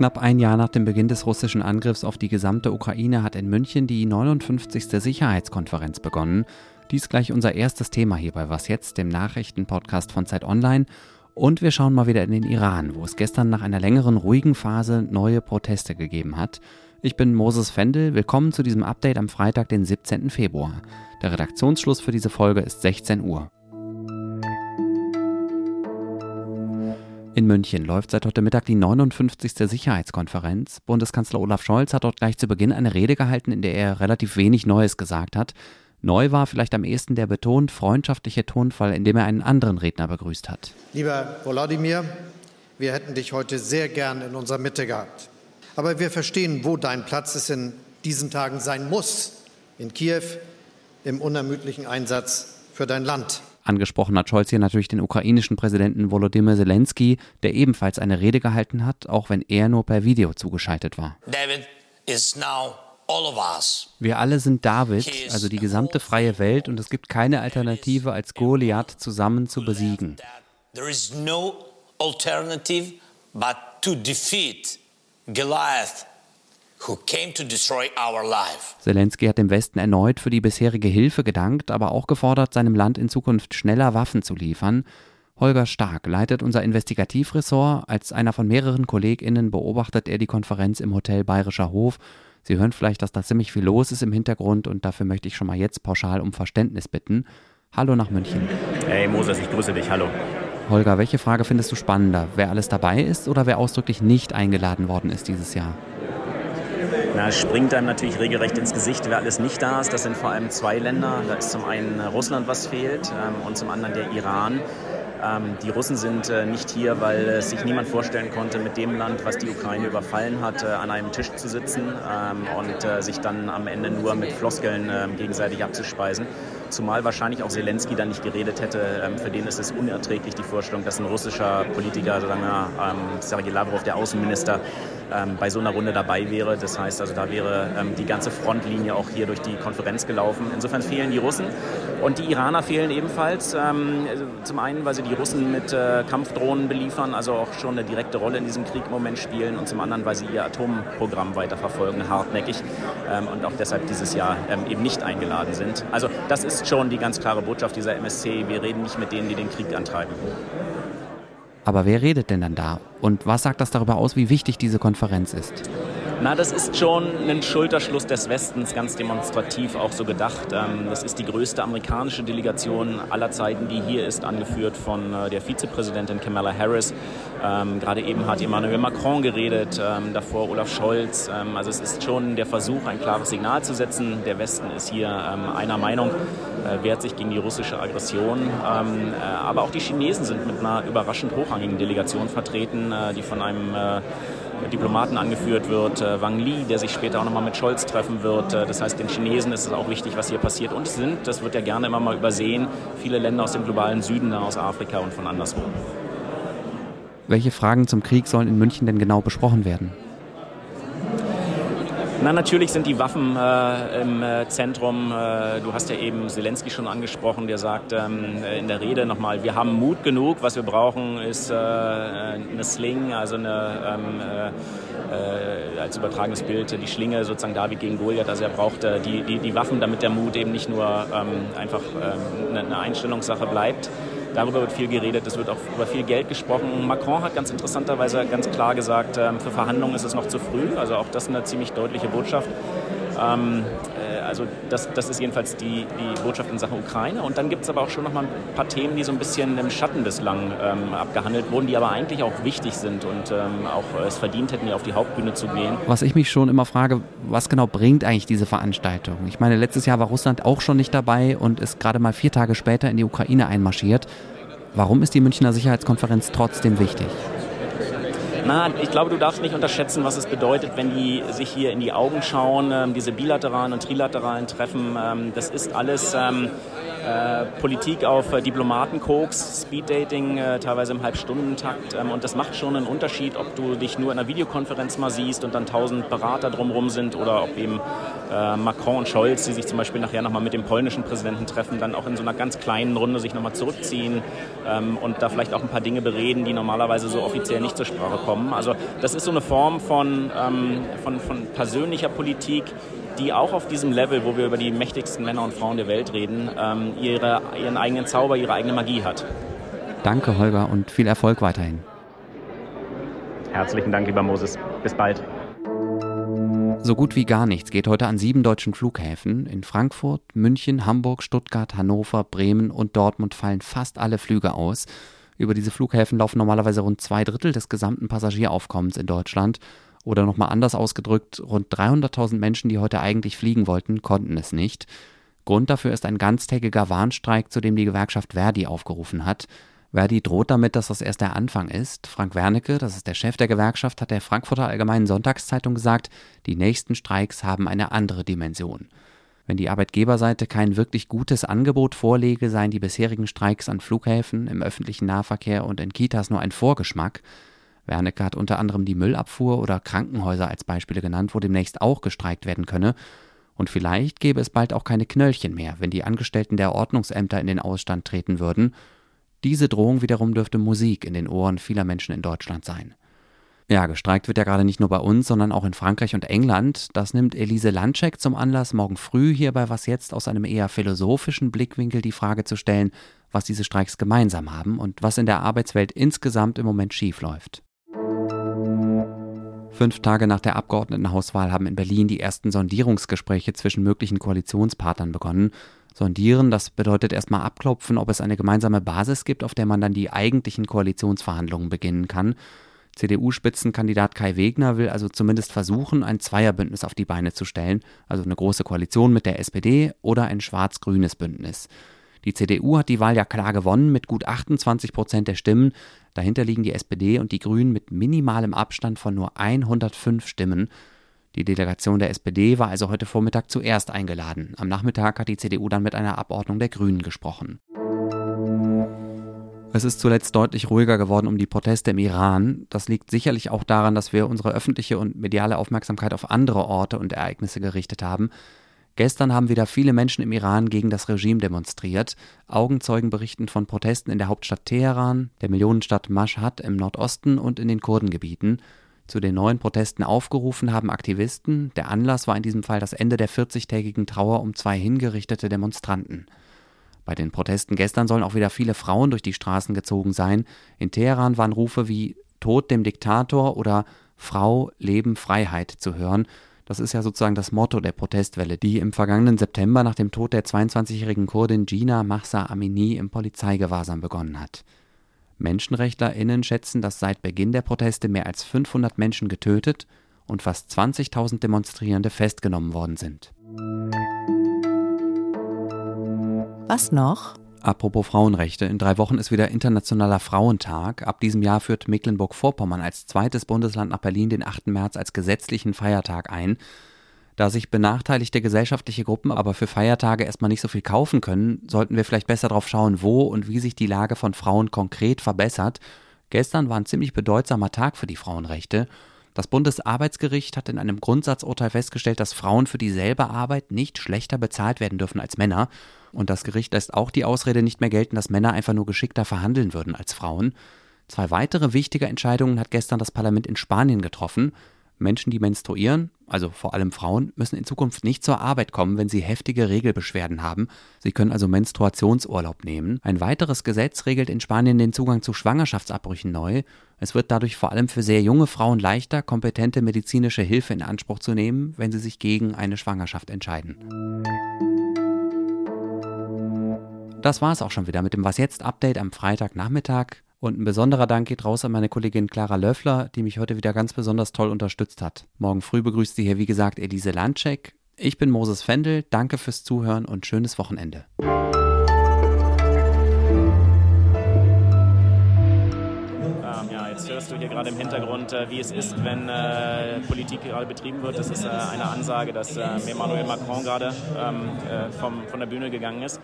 Knapp ein Jahr nach dem Beginn des russischen Angriffs auf die gesamte Ukraine hat in München die 59. Sicherheitskonferenz begonnen. Dies gleich unser erstes Thema hier bei Was jetzt, dem Nachrichtenpodcast von Zeit Online. Und wir schauen mal wieder in den Iran, wo es gestern nach einer längeren ruhigen Phase neue Proteste gegeben hat. Ich bin Moses Fendel, willkommen zu diesem Update am Freitag, den 17. Februar. Der Redaktionsschluss für diese Folge ist 16 Uhr. In München läuft seit heute Mittag die 59. Sicherheitskonferenz. Bundeskanzler Olaf Scholz hat dort gleich zu Beginn eine Rede gehalten, in der er relativ wenig Neues gesagt hat. Neu war vielleicht am ehesten der betont freundschaftliche Tonfall, in dem er einen anderen Redner begrüßt hat. Lieber Volodymyr, wir hätten dich heute sehr gern in unserer Mitte gehabt. Aber wir verstehen, wo dein Platz ist in diesen Tagen sein muss. In Kiew, im unermüdlichen Einsatz für dein Land. Angesprochen hat Scholz hier natürlich den ukrainischen Präsidenten Volodymyr Zelensky, der ebenfalls eine Rede gehalten hat, auch wenn er nur per Video zugeschaltet war. David is now all of us. Wir alle sind David, also die gesamte freie Welt, und es gibt keine Alternative, als Goliath zusammen zu besiegen. There is no alternative but to defeat Goliath Zelensky hat dem Westen erneut für die bisherige Hilfe gedankt, aber auch gefordert, seinem Land in Zukunft schneller Waffen zu liefern. Holger Stark leitet unser Investigativressort. Als einer von mehreren KollegInnen beobachtet er die Konferenz im Hotel Bayerischer Hof. Sie hören vielleicht, dass da ziemlich viel los ist im Hintergrund und dafür möchte ich schon mal jetzt pauschal um Verständnis bitten. Hallo nach München. Hey Moses, ich grüße dich. Hallo. Holger, welche Frage findest du spannender? Wer alles dabei ist oder wer ausdrücklich nicht eingeladen worden ist dieses Jahr? Na, springt einem natürlich regelrecht ins Gesicht, wer alles nicht da ist. Das sind vor allem zwei Länder. Da ist zum einen Russland, was fehlt, ähm, und zum anderen der Iran. Ähm, die Russen sind äh, nicht hier, weil sich niemand vorstellen konnte, mit dem Land, was die Ukraine überfallen hat, äh, an einem Tisch zu sitzen ähm, und äh, sich dann am Ende nur mit Floskeln gegenseitig abzuspeisen. Zumal wahrscheinlich auch Zelensky dann nicht geredet hätte. Für den ist es unerträglich, die Vorstellung, dass ein russischer Politiker, sagen wir, Sergei Lavrov, der Außenminister, ähm, bei so einer Runde dabei wäre. Das heißt also, da wäre ähm, die ganze Frontlinie auch hier durch die Konferenz gelaufen. Insofern fehlen die Russen und die Iraner fehlen ebenfalls. Ähm, zum einen, weil sie die Russen mit äh, Kampfdrohnen beliefern, also auch schon eine direkte Rolle in diesem Krieg im Moment spielen und zum anderen, weil sie ihr Atomprogramm weiterverfolgen, hartnäckig ähm, und auch deshalb dieses Jahr ähm, eben nicht eingeladen sind. Also das ist schon die ganz klare Botschaft dieser MSC. Wir reden nicht mit denen, die den Krieg antreiben. Aber wer redet denn dann da? Und was sagt das darüber aus, wie wichtig diese Konferenz ist? Na, das ist schon ein Schulterschluss des Westens, ganz demonstrativ auch so gedacht. Ähm, das ist die größte amerikanische Delegation aller Zeiten, die hier ist, angeführt von äh, der Vizepräsidentin Kamala Harris. Ähm, gerade eben hat Emmanuel Macron geredet, ähm, davor Olaf Scholz. Also es ist schon der Versuch, ein klares Signal zu setzen. Der Westen ist hier einer Meinung, äh, wehrt sich gegen die russische Aggression. Äh, aber auch die Chinesen sind mit einer überraschend hochrangigen Delegation vertreten, die von einem Diplomaten angeführt wird, äh, Wang Li, der sich später auch nochmal mit Scholz treffen wird. Äh, das heißt, den Chinesen ist es auch wichtig, was hier passiert. Und es sind, das wird ja gerne immer mal übersehen, viele Länder aus dem globalen Süden, aus Afrika und von anderswo. Welche Fragen zum Krieg sollen in München denn genau besprochen werden? Na, natürlich sind die Waffen äh, im äh, Zentrum. Äh, du hast ja eben Zelensky schon angesprochen, der sagt ähm, in der Rede nochmal, wir haben Mut genug. Was wir brauchen, ist äh, eine Sling, also eine, ähm, äh, äh, als übertragenes Bild, die Schlinge sozusagen David gegen Goliath. Also er braucht die, die, die Waffen, damit der Mut eben nicht nur ähm, einfach ähm, eine Einstellungssache bleibt. Darüber wird viel geredet, es wird auch über viel Geld gesprochen. Macron hat ganz interessanterweise ganz klar gesagt, ähm, für Verhandlungen ist es noch zu früh. Also auch das eine ziemlich deutliche Botschaft. Also das, das ist jedenfalls die, die Botschaft in Sachen Ukraine. Und dann gibt es aber auch schon noch mal ein paar Themen, die so ein bisschen im Schatten bislang ähm, abgehandelt wurden, die aber eigentlich auch wichtig sind und ähm, auch es verdient hätten, hier auf die Hauptbühne zu gehen. Was ich mich schon immer frage, was genau bringt eigentlich diese Veranstaltung? Ich meine, letztes Jahr war Russland auch schon nicht dabei und ist gerade mal vier Tage später in die Ukraine einmarschiert. Warum ist die Münchner Sicherheitskonferenz trotzdem wichtig? Na, ich glaube, du darfst nicht unterschätzen, was es bedeutet, wenn die sich hier in die Augen schauen, ähm, diese bilateralen und trilateralen Treffen. Ähm, das ist alles ähm, äh, Politik auf äh, Diplomatenkoks, Speeddating, äh, teilweise im Halbstundentakt. Ähm, und das macht schon einen Unterschied, ob du dich nur in einer Videokonferenz mal siehst und dann tausend Berater drumherum sind oder ob eben äh, Macron und Scholz, die sich zum Beispiel nachher nochmal mit dem polnischen Präsidenten treffen, dann auch in so einer ganz kleinen Runde sich nochmal zurückziehen ähm, und da vielleicht auch ein paar Dinge bereden, die normalerweise so offiziell nicht zur Sprache kommen. Also das ist so eine Form von, ähm, von, von persönlicher Politik, die auch auf diesem Level, wo wir über die mächtigsten Männer und Frauen der Welt reden, ähm, ihre, ihren eigenen Zauber, ihre eigene Magie hat. Danke, Holger, und viel Erfolg weiterhin. Herzlichen Dank, lieber Moses. Bis bald. So gut wie gar nichts geht heute an sieben deutschen Flughäfen. In Frankfurt, München, Hamburg, Stuttgart, Hannover, Bremen und Dortmund fallen fast alle Flüge aus. Über diese Flughäfen laufen normalerweise rund zwei Drittel des gesamten Passagieraufkommens in Deutschland. Oder nochmal anders ausgedrückt, rund 300.000 Menschen, die heute eigentlich fliegen wollten, konnten es nicht. Grund dafür ist ein ganztägiger Warnstreik, zu dem die Gewerkschaft Verdi aufgerufen hat. Verdi droht damit, dass das erst der Anfang ist. Frank Wernicke, das ist der Chef der Gewerkschaft, hat der Frankfurter Allgemeinen Sonntagszeitung gesagt, die nächsten Streiks haben eine andere Dimension. Wenn die Arbeitgeberseite kein wirklich gutes Angebot vorlege, seien die bisherigen Streiks an Flughäfen, im öffentlichen Nahverkehr und in Kitas nur ein Vorgeschmack. Wernicke hat unter anderem die Müllabfuhr oder Krankenhäuser als Beispiele genannt, wo demnächst auch gestreikt werden könne. Und vielleicht gäbe es bald auch keine Knöllchen mehr, wenn die Angestellten der Ordnungsämter in den Ausstand treten würden. Diese Drohung wiederum dürfte Musik in den Ohren vieler Menschen in Deutschland sein. Ja, gestreikt wird ja gerade nicht nur bei uns, sondern auch in Frankreich und England. Das nimmt Elise Landcheck zum Anlass, morgen früh hier bei Was jetzt aus einem eher philosophischen Blickwinkel die Frage zu stellen, was diese Streiks gemeinsam haben und was in der Arbeitswelt insgesamt im Moment schiefläuft. Fünf Tage nach der Abgeordnetenhauswahl haben in Berlin die ersten Sondierungsgespräche zwischen möglichen Koalitionspartnern begonnen. Sondieren, das bedeutet erstmal abklopfen, ob es eine gemeinsame Basis gibt, auf der man dann die eigentlichen Koalitionsverhandlungen beginnen kann. CDU-Spitzenkandidat Kai Wegner will also zumindest versuchen, ein Zweierbündnis auf die Beine zu stellen, also eine große Koalition mit der SPD oder ein schwarz-grünes Bündnis. Die CDU hat die Wahl ja klar gewonnen mit gut 28 Prozent der Stimmen. Dahinter liegen die SPD und die Grünen mit minimalem Abstand von nur 105 Stimmen. Die Delegation der SPD war also heute Vormittag zuerst eingeladen. Am Nachmittag hat die CDU dann mit einer Abordnung der Grünen gesprochen. Es ist zuletzt deutlich ruhiger geworden um die Proteste im Iran. Das liegt sicherlich auch daran, dass wir unsere öffentliche und mediale Aufmerksamkeit auf andere Orte und Ereignisse gerichtet haben. Gestern haben wieder viele Menschen im Iran gegen das Regime demonstriert. Augenzeugen berichten von Protesten in der Hauptstadt Teheran, der Millionenstadt Mashhad im Nordosten und in den Kurdengebieten. Zu den neuen Protesten aufgerufen haben Aktivisten. Der Anlass war in diesem Fall das Ende der 40-tägigen Trauer um zwei hingerichtete Demonstranten. Bei den Protesten gestern sollen auch wieder viele Frauen durch die Straßen gezogen sein. In Teheran waren Rufe wie Tod dem Diktator oder Frau, Leben, Freiheit zu hören. Das ist ja sozusagen das Motto der Protestwelle, die im vergangenen September nach dem Tod der 22-jährigen Kurdin Gina Mahsa Amini im Polizeigewahrsam begonnen hat. MenschenrechtlerInnen schätzen, dass seit Beginn der Proteste mehr als 500 Menschen getötet und fast 20.000 Demonstrierende festgenommen worden sind. Was noch? Apropos Frauenrechte, in drei Wochen ist wieder Internationaler Frauentag. Ab diesem Jahr führt Mecklenburg-Vorpommern als zweites Bundesland nach Berlin den 8. März als gesetzlichen Feiertag ein. Da sich benachteiligte gesellschaftliche Gruppen aber für Feiertage erstmal nicht so viel kaufen können, sollten wir vielleicht besser darauf schauen, wo und wie sich die Lage von Frauen konkret verbessert. Gestern war ein ziemlich bedeutsamer Tag für die Frauenrechte. Das Bundesarbeitsgericht hat in einem Grundsatzurteil festgestellt, dass Frauen für dieselbe Arbeit nicht schlechter bezahlt werden dürfen als Männer. Und das Gericht lässt auch die Ausrede nicht mehr gelten, dass Männer einfach nur geschickter verhandeln würden als Frauen. Zwei weitere wichtige Entscheidungen hat gestern das Parlament in Spanien getroffen. Menschen, die menstruieren, also vor allem Frauen, müssen in Zukunft nicht zur Arbeit kommen, wenn sie heftige Regelbeschwerden haben. Sie können also Menstruationsurlaub nehmen. Ein weiteres Gesetz regelt in Spanien den Zugang zu Schwangerschaftsabbrüchen neu. Es wird dadurch vor allem für sehr junge Frauen leichter, kompetente medizinische Hilfe in Anspruch zu nehmen, wenn sie sich gegen eine Schwangerschaft entscheiden. Das war es auch schon wieder mit dem Was jetzt Update am Freitagnachmittag. Und ein besonderer Dank geht raus an meine Kollegin Clara Löffler, die mich heute wieder ganz besonders toll unterstützt hat. Morgen früh begrüßt sie hier, wie gesagt, Elise Landcheck. Ich bin Moses Fendel, danke fürs Zuhören und schönes Wochenende. Jetzt hörst du hier gerade im Hintergrund, äh, wie es ist, wenn äh, Politik gerade betrieben wird. Das ist äh, eine Ansage, dass äh, Emmanuel Macron gerade ähm, äh, vom, von der Bühne gegangen ist.